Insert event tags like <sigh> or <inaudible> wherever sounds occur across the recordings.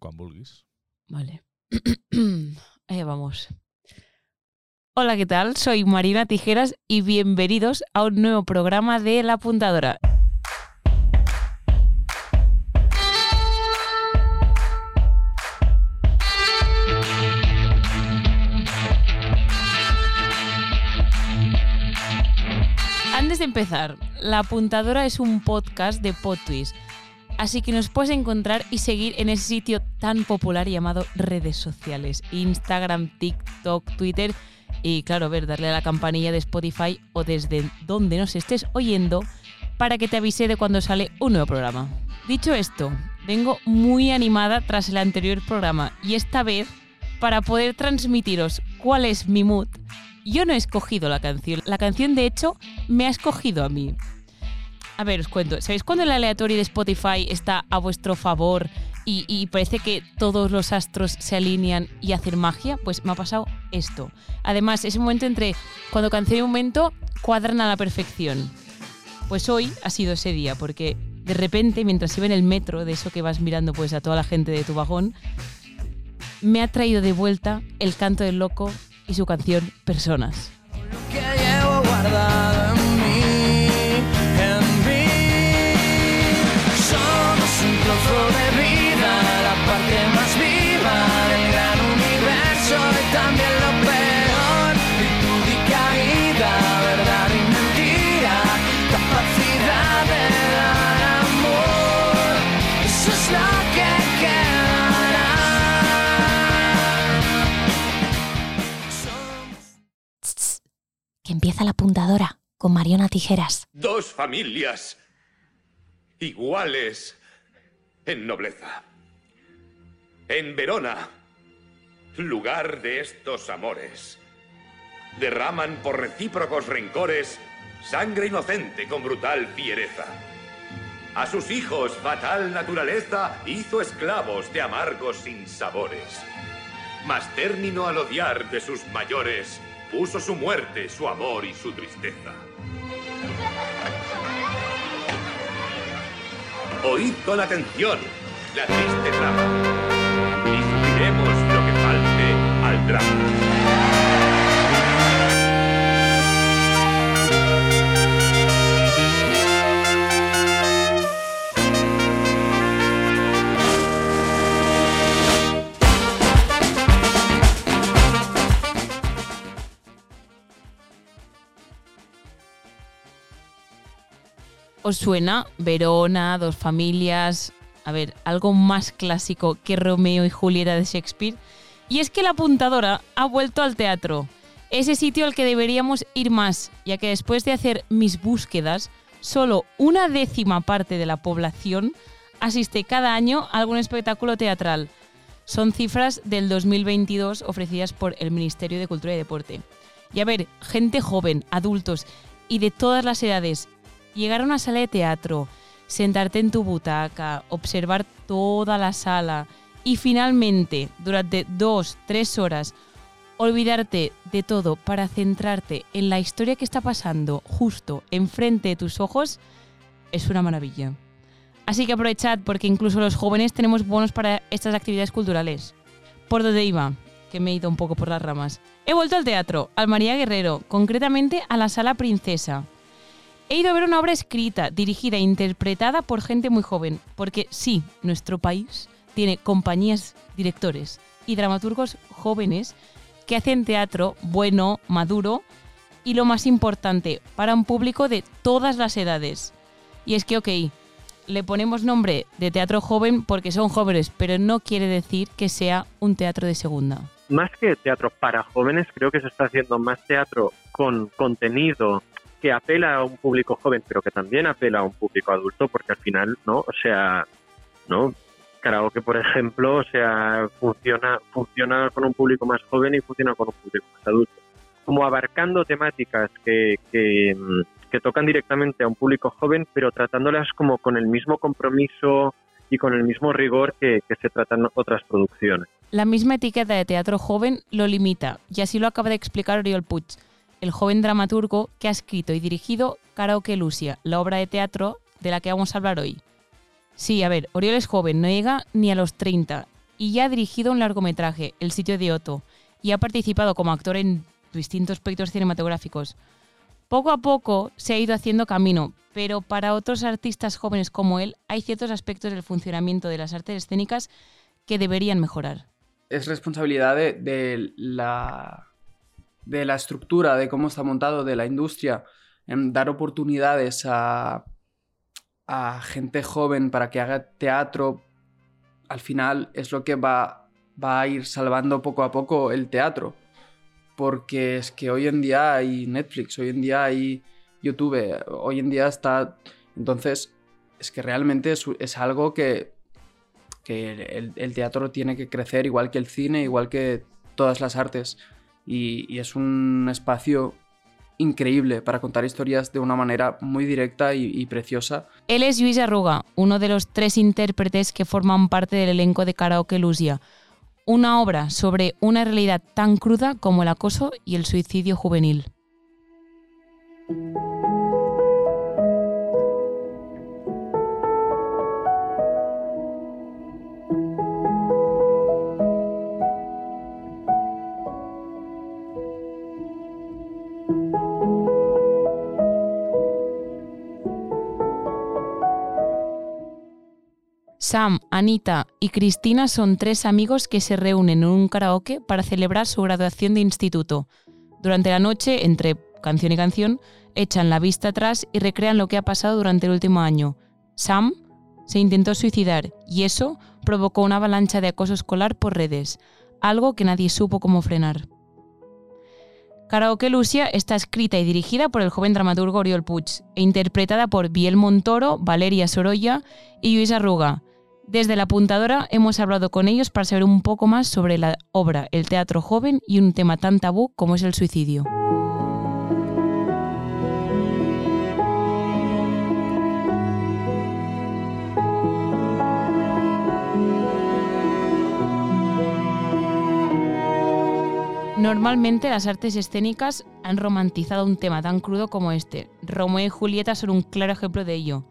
quan vulguis. Vale. Ahí <clears throat> vamos. Hola, ¿qué tal? Soy Marina Tijeras y bienvenidos a un nuevo programa de La Apuntadora. Antes de empezar, La Apuntadora es un podcast de PodTwist, así que nos puedes encontrar y seguir en ese sitio tan popular llamado redes sociales, Instagram, TikTok, Twitter y claro, ver, darle a la campanilla de Spotify o desde donde nos estés oyendo para que te avise de cuando sale un nuevo programa. Dicho esto, vengo muy animada tras el anterior programa y esta vez para poder transmitiros cuál es mi mood. Yo no he escogido la canción, la canción de hecho me ha escogido a mí. A ver, os cuento, ¿sabéis cuando el aleatorio de Spotify está a vuestro favor y, parece que todos los astros se alinean y hacen magia? Pues me ha pasado esto. Además, es un momento entre cuando canción y momento cuadran a la perfección. Pues hoy ha sido ese día, porque de repente, mientras iba en el metro, de eso que vas mirando pues a toda la gente de tu vagón, me ha traído de vuelta el canto del loco y su canción Personas. que llevo guardado empieza la apuntadora con Mariona Tijeras. Dos familias iguales en nobleza. En Verona, lugar de estos amores, derraman por recíprocos rencores sangre inocente con brutal fiereza. A sus hijos fatal naturaleza hizo esclavos de amargos sinsabores. Mas término al odiar de sus mayores, puso su muerte, su amor y su tristeza. Oíd con atención la triste trama. Y sufriremos lo que falte al drama. ¿Os suena Verona, dos familias? A ver, algo más clásico que Romeo y Julieta de Shakespeare. Y es que la apuntadora ha vuelto al teatro, ese sitio al que deberíamos ir más, ya que después de hacer mis búsquedas, solo una décima parte de la población asiste cada año a algún espectáculo teatral. Son cifras del 2022 ofrecidas por el Ministerio de Cultura y Deporte. Y a ver, gente joven, adultos y de todas las edades, llegar a una sala de teatro, sentarte en tu butaca, observar toda la sala y finalmente, durante dos, tres horas, olvidarte de todo para centrarte en la historia que está pasando justo enfrente de tus ojos, es una maravilla. Así que aprovechad porque incluso los jóvenes tenemos bonos para estas actividades culturales. ¿Por dónde iba? Que me he ido un poco por las ramas. He vuelto al teatro, al María Guerrero, concretamente a la Sala Princesa. He ido a ver una obra escrita, dirigida e interpretada por gente muy joven, porque sí, nuestro país tiene compañías, directores y dramaturgos jóvenes que hacen teatro bueno, maduro y lo más importante, para un público de todas las edades. Y es que, ok, le ponemos nombre de teatro joven porque son jóvenes, pero no quiere decir que sea un teatro de segunda. más que teatro para jóvenes, creo que se está haciendo más teatro con contenido que apela a un público joven, pero que también apela a un público adulto, porque al final, ¿no? O sea, ¿no? Karaoke, por ejemplo, o sea, funciona, funciona con un público más joven y funciona con un público más adulto. Como abarcando temáticas que, que, tocan directamente a un público joven, pero tratándolas como con el mismo compromiso y con el mismo rigor que, que se tratan otras producciones. La misma etiqueta de teatro joven lo limita, y así lo acaba de explicar Oriol Puig, el joven dramaturgo que ha escrito y dirigido Karaoke Lucia, la obra de teatro de la que vamos a hablar hoy. Sí, a ver, Oriol es joven, no llega ni a los 30, y ya ha dirigido un largometraje, El sitio de Otto, y ha participado como actor en distintos proyectos cinematográficos. Poco a poco se ha ido haciendo camino, pero para otros artistas jóvenes como él hay ciertos aspectos del funcionamiento de las artes escénicas que deberían mejorar. Es responsabilidad de, de la, de la estructura, de cómo está montado, de la industria, en dar oportunidades a, a gente joven para que haga teatro. Al final es lo que va, va a ir salvando poco a poco el teatro porque es que hoy en día hay Netflix, hoy en día hay YouTube, hoy en día está... Entonces, es que realmente es, algo que, que el, teatro tiene que crecer igual que el cine, igual que todas las artes. Y, es un espacio increíble para contar historias de una manera muy directa y, preciosa. Él es Luis Arruga, uno de los tres intérpretes que forman parte del elenco de Karaoke Lucia, una obra sobre una realidad tan cruda como el acoso y el suicidio juvenil. Sam, Anita y Cristina son tres amigos que se reúnen en un karaoke para celebrar su graduación de instituto. Durante la noche, entre canción y canción, echan la vista atrás y recrean lo que ha pasado durante el último año. Sam se intentó suicidar y eso provocó una avalancha de acoso escolar por redes, algo que nadie supo cómo frenar. Karaoke Lucia está escrita y dirigida por el joven dramaturgo Oriol Puig e interpretada por Biel Montoro, Valeria Sorolla y Luis Arruga, desde la apuntadora hemos hablado con ellos para saber un poco más sobre la obra El teatro joven y un tema tan tabú como es el suicidio. Normalmente las artes escénicas han romantizado un tema tan crudo como este. Romeo y Julieta son un claro ejemplo de ello.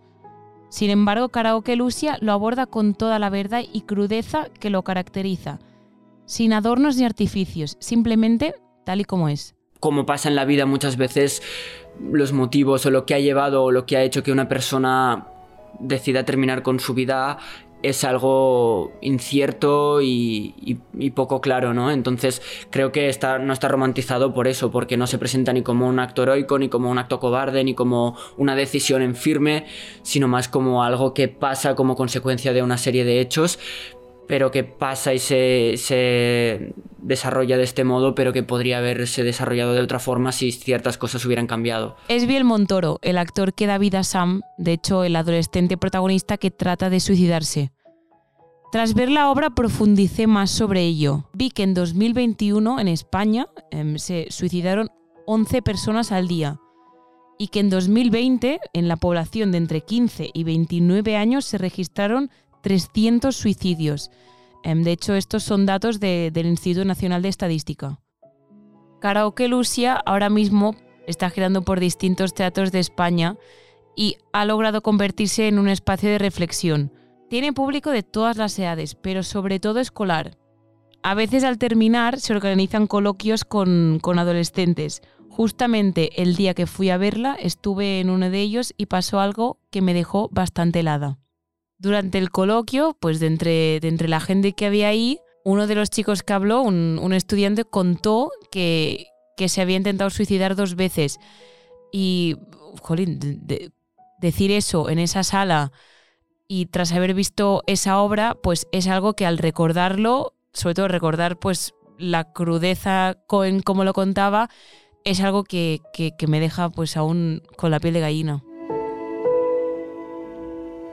Sin embargo, Karaoke Lucia lo aborda con toda la verdad y crudeza que lo caracteriza, sin adornos ni artificios, simplemente tal y como es. Como pasa en la vida muchas veces, los motivos o lo que ha llevado o lo que ha hecho que una persona decida terminar con su vida es algo incierto y, poco claro, ¿no? Entonces creo que está, no está romantizado por eso, porque no se presenta ni como un acto heroico, ni como un acto cobarde, ni como una decisión en firme, sino más como algo que pasa como consecuencia de una serie de hechos, pero que pasa y se, se, desarrolla de este modo, pero que podría haberse desarrollado de otra forma si ciertas cosas hubieran cambiado. Es Biel Montoro, el actor que da vida a Sam, de hecho el adolescente protagonista que trata de suicidarse. Tras ver la obra profundicé más sobre ello. Vi que en 2021 en España eh, se suicidaron 11 personas al día y que en 2020 en la población de entre 15 y 29 años se registraron 300 suicidios. De hecho, estos son datos de, del Instituto Nacional de Estadística. Karaoke Lucia ahora mismo está girando por distintos teatros de España y ha logrado convertirse en un espacio de reflexión. Tiene público de todas las edades, pero sobre todo escolar. A veces al terminar se organizan coloquios con, con adolescentes. Justamente el día que fui a verla estuve en uno de ellos y pasó algo que me dejó bastante helada. Durante el coloquio, pues de entre, de entre la gente que había ahí, uno de los chicos que habló, un, un estudiante, contó que, que, se había intentado suicidar dos veces. Y, jolín, de, de, decir eso en esa sala y tras haber visto esa obra, pues es algo que al recordarlo, sobre todo recordar pues la crudeza en cómo lo contaba, es algo que, que, que me deja pues aún con la piel de gallina.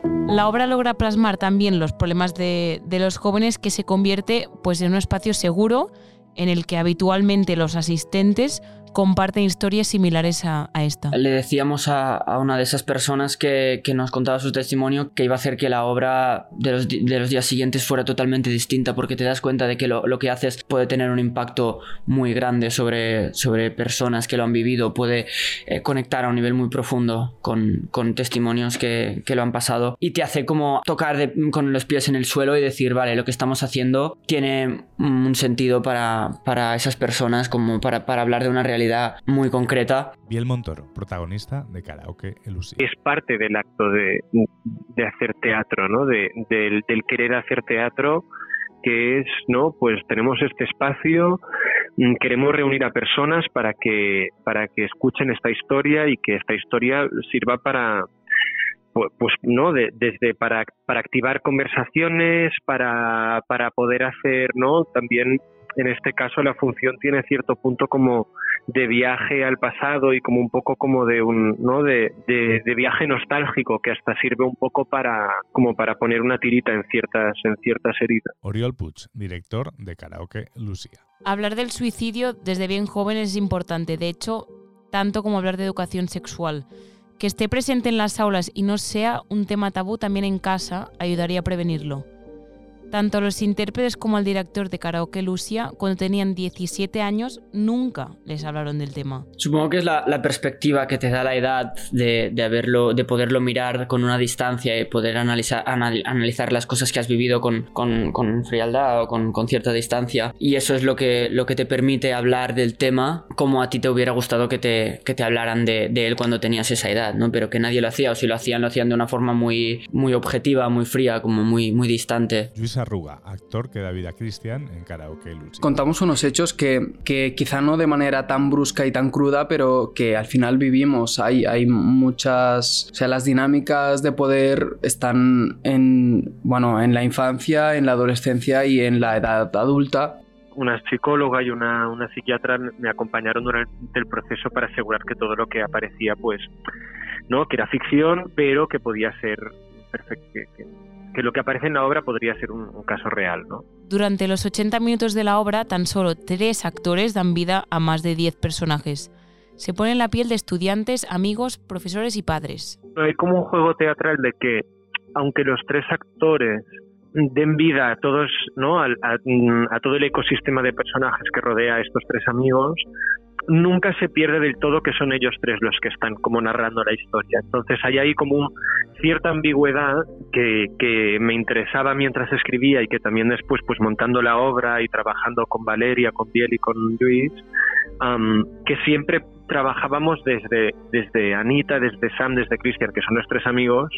La obra logra plasmar también los problemas de, los jóvenes que se convierte pues, en un espacio seguro en el que habitualmente los asistentes comparten historias similares a, a esta. Le decíamos a, a una de esas personas que, que nos contaba su testimonio que iba a hacer que la obra de los, de los días siguientes fuera totalmente distinta porque te das cuenta de que lo, lo que haces puede tener un impacto muy grande sobre, sobre personas que lo han vivido, puede eh, conectar a un nivel muy profundo con, con testimonios que, que lo han pasado y te hace como tocar de- con los pies en el suelo y decir, vale, lo que estamos haciendo tiene un sentido para, para esas personas, como para, para hablar de una realidad muy concreta Biel Montoro, protagonista de Karaoke Elusive. es parte del acto de, de hacer teatro, ¿no? De- del, del querer hacer teatro, que es, ¿no? Pues tenemos este espacio, mm, queremos reunir a personas para que, para que escuchen esta historia y que esta historia sirva para, pu- pues, ¿no? De- desde para, para activar conversaciones, para, para poder hacer, ¿no? También, en este caso, la función tiene cierto punto como de viaje al pasado y como un poco como de un no de, de- de viaje nostálgico que hasta sirve un poco para como para poner una tirita en ciertas en ciertas heridas Oriol Puig, director de Karaoke Lucía. Hablar del suicidio desde bien joven es importante, de hecho, tanto como hablar de educación sexual. Que esté presente en las aulas y no sea un tema tabú también en casa ayudaría a prevenirlo. Tanto los intérpretes como el director de Karaoke Lucia, cuando tenían 17 años, nunca les hablaron del tema. Supongo que es la, la perspectiva que te da la edad de, de haberlo, de poderlo mirar con una distancia y poder analizar, anal- analizar las cosas que has vivido con, con- con frialdad o con, con cierta distancia. Y eso es lo que, lo que te permite hablar del tema como a ti te hubiera gustado que te, que te hablaran de, de él cuando tenías esa edad, ¿no? Pero que nadie lo hacía, o si lo hacían, lo hacían de una forma muy, muy objetiva, muy fría, como muy, muy distante. Luis Arruga, actor que da vida a Cristian en Karaoke Lucía. Contamos unos hechos que, que quizá no de manera tan brusca y tan cruda, pero que al final vivimos. Hay, hay muchas. O sea, las dinámicas de poder están en. Bueno, en la infancia, en la adolescencia y en la edad adulta. una psicóloga y una, una psiquiatra me acompañaron durante el proceso para asegurar que todo lo que aparecía pues no que era ficción pero que podía ser perfecto que, que- lo que aparece en la obra podría ser un, un caso real no Durante los 80 minutos de la obra, tan solo tres actores dan vida a más de 10 personajes. Se pone en la piel de estudiantes, amigos, profesores y padres. hay como un juego teatral de que aunque los tres actores den vida a todos no Al- a, a todo el ecosistema de personajes que rodea a estos tres amigos nunca se pierde del todo que son ellos tres los que están como narrando la historia entonces hay ahí como un- cierta ambigüedad que, me interesaba mientras escribía y que también después pues montando la obra y trabajando con Valeria con Biel y con Luis que siempre trabajábamos desde, desde Anita, desde Sam, desde Christian, que son los tres amigos,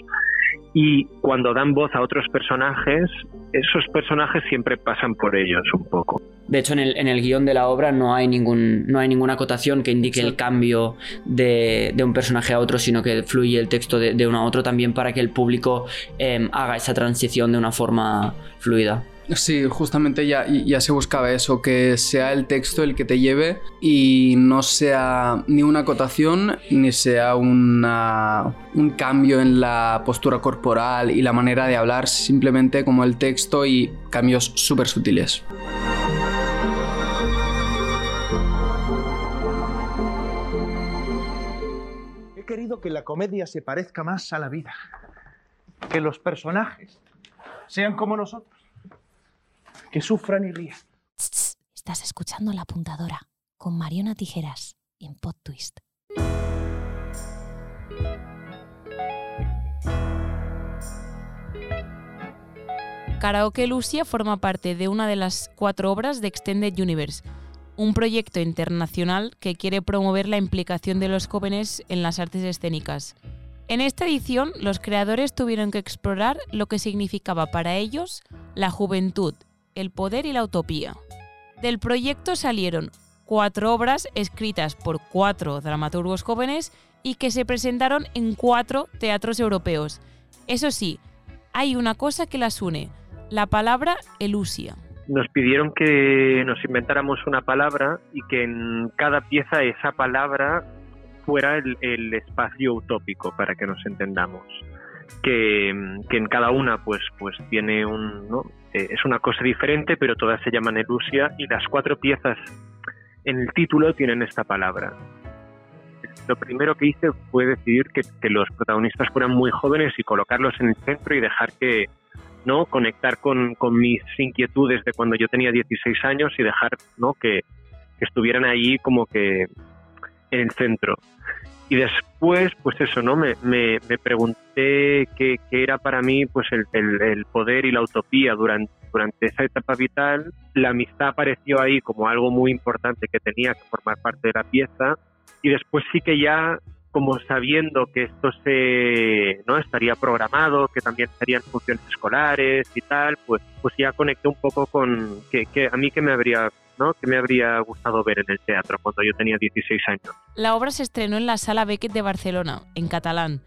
y cuando dan voz a otros personajes, esos personajes siempre pasan por ellos un poco. De hecho, en el, en el guion de la obra no hay, ningún, no hay ninguna acotación que indique el cambio de, de un personaje a otro, sino que fluye el texto de, de uno a otro también para que el público eh, haga esa transición de una forma fluida. Sí, justamente ya, ya se buscaba eso, que sea el texto el que te lleve y no sea ni una acotación ni sea una, un cambio en la postura corporal y la manera de hablar, simplemente como el texto y cambios súper sutiles. Querido que la comedia se parezca más a la vida, que los personajes sean como nosotros, que sufran y rían. Estás escuchando La Apuntadora con Mariona Tijeras en Pod Twist. Karaoke Lucia forma parte de una de las cuatro obras de Extended Universe, un proyecto internacional que quiere promover la implicación de los jóvenes en las artes escénicas. En esta edición, los creadores tuvieron que explorar lo que significaba para ellos la juventud, el poder y la utopía. Del proyecto salieron cuatro obras escritas por cuatro dramaturgos jóvenes y que se presentaron en cuatro teatros europeos. Eso sí, hay una cosa que las une, la palabra elusia. Nos pidieron que nos inventáramos una palabra y que en cada pieza esa palabra fuera el, espacio utópico para que nos entendamos. Que, que en cada una pues, pues tiene un... ¿no? Eh, es una cosa diferente, pero todas se llaman Elusia y las cuatro piezas en el título tienen esta palabra. Lo primero que hice fue decidir que los protagonistas fueran muy jóvenes y colocarlos en el centro y dejar que, ¿no? Conectar con, con mis inquietudes de cuando yo tenía 16 años y dejar, ¿no? Que, estuvieran ahí como que en el centro. Y después, pues eso, ¿no? Me, me, me pregunté qué, qué era para mí pues el, el- el poder y la utopía durante, durante esa etapa vital. La amistad apareció ahí como algo muy importante que tenía que formar parte de la pieza. Y después sí que ya, como sabiendo que esto se no estaría programado, que también serían funciones escolares y tal, pues, pues ya conecté un poco con que, que a mí que me habría ¿no? que me habría gustado ver en el teatro cuando yo tenía 16 años. La obra se estrenó en la Sala Beckett de Barcelona, en catalán,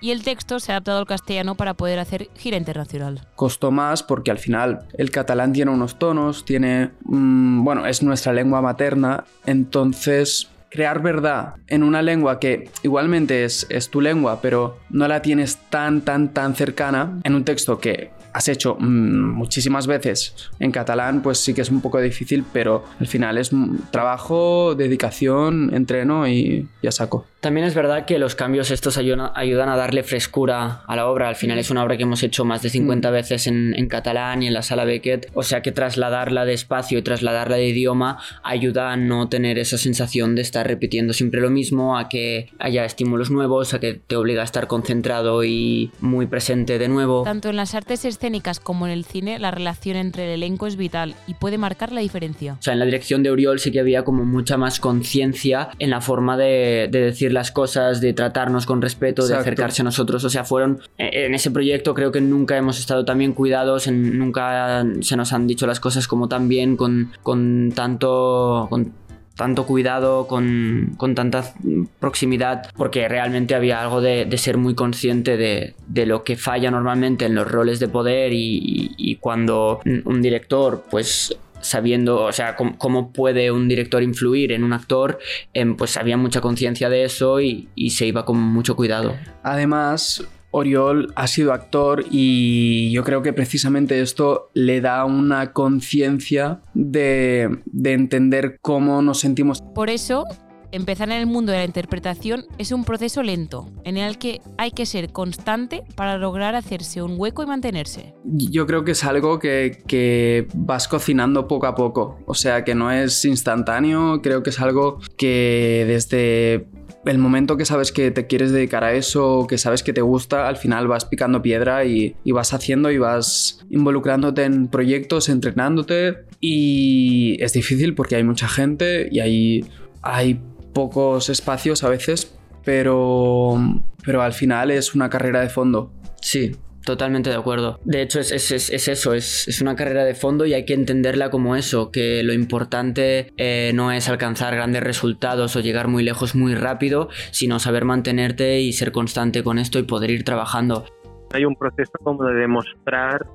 y el texto se ha adaptado al castellano para poder hacer gira internacional. Costó más porque al final el catalán tiene unos tonos, tiene... mm, bueno, es nuestra lengua materna, entonces crear verdad en una lengua que igualmente es, tu lengua, pero no la tienes tan, tan, tan cercana, en un texto que has hecho mm, muchísimas veces en catalán, pues sí que es un poco difícil, pero al final es trabajo, dedicación, entreno y ya saco. También es verdad que los cambios estos ayudan, ayudan a darle frescura a la obra. Al final es una obra que hemos hecho más de 50 veces en, en catalán y en la sala Beckett. O sea que trasladarla de espacio y trasladarla de idioma ayuda a no tener esa sensación de estar repitiendo siempre lo mismo, a que haya estímulos nuevos, a que te obliga a estar concentrado y muy presente de nuevo. Tanto en las artes escénicas como en el cine, la relación entre el elenco es vital y puede marcar la diferencia. O sea, en la dirección de Oriol sí que había como mucha más conciencia en la forma de, de decir las cosas, de tratarnos con respeto, de Exacto. acercarse a nosotros. O sea, fueron. eh, En ese proyecto creo que nunca hemos estado tan bien cuidados, en- nunca se nos han dicho las cosas como tan bien, con, con tanto. con tanto cuidado, con, con tanta proximidad, porque realmente había algo de, de ser muy consciente de, de lo que falla normalmente en los roles de poder y, y- y cuando un director, pues sabiendo, o sea, cómo, cómo puede un director influir en un actor, em, pues había mucha conciencia de eso y, y se iba con mucho cuidado. Además, Oriol ha sido actor y yo creo que precisamente esto le da una conciencia de, de entender cómo nos sentimos. Por eso, empezar en el mundo de la interpretación es un proceso lento, en el que hay que ser constante para lograr hacerse un hueco y mantenerse. Yo creo que es algo que, vas cocinando poco a poco, o sea que no es instantáneo, creo que es algo que desde el momento que sabes que te quieres dedicar a eso, que sabes que te gusta, al final vas picando piedra y, y vas haciendo y vas involucrándote en proyectos, entrenándote y es difícil porque hay mucha gente y hay, hay pocos espacios a veces, pero, pero al final es una carrera de fondo. Sí, Totalmente de acuerdo. De hecho, es, es- es- es eso, es, es una carrera de fondo y hay que entenderla como eso, que lo importante eh, no es alcanzar grandes resultados o llegar muy lejos muy rápido, sino saber mantenerte y ser constante con esto y poder ir trabajando. Hay un proceso como de demostrar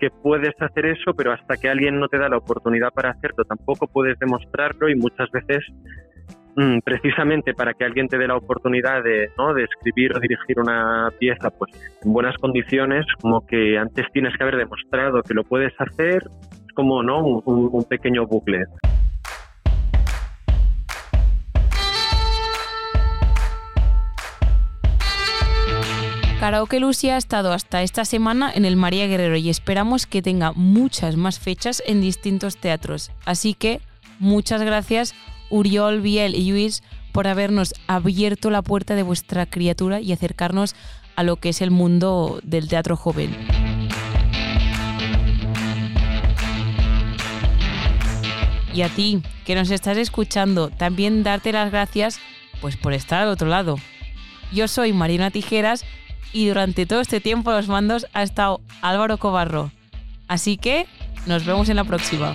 que puedes hacer eso, pero hasta que alguien no te da la oportunidad para hacerlo, tampoco puedes demostrarlo y muchas veces precisamente para que alguien te dé la oportunidad de, ¿no? de escribir o dirigir una pieza pues en buenas condiciones, como que antes tienes que haber demostrado que lo puedes hacer, es como ¿no? un, un- pequeño bucle. Karaoke Lucy ha estado hasta esta semana en el María Guerrero y esperamos que tenga muchas más fechas en distintos teatros. Así que muchas gracias Uriol, Biel y Luis por habernos abierto la puerta de vuestra criatura y acercarnos a lo que es el mundo del teatro joven. Y a ti, que nos estás escuchando, también darte las gracias pues por estar al otro lado. Yo soy Marina Tijeras y durante todo este tiempo a los mandos ha estado Álvaro Cobarro. Así que nos vemos en la próxima.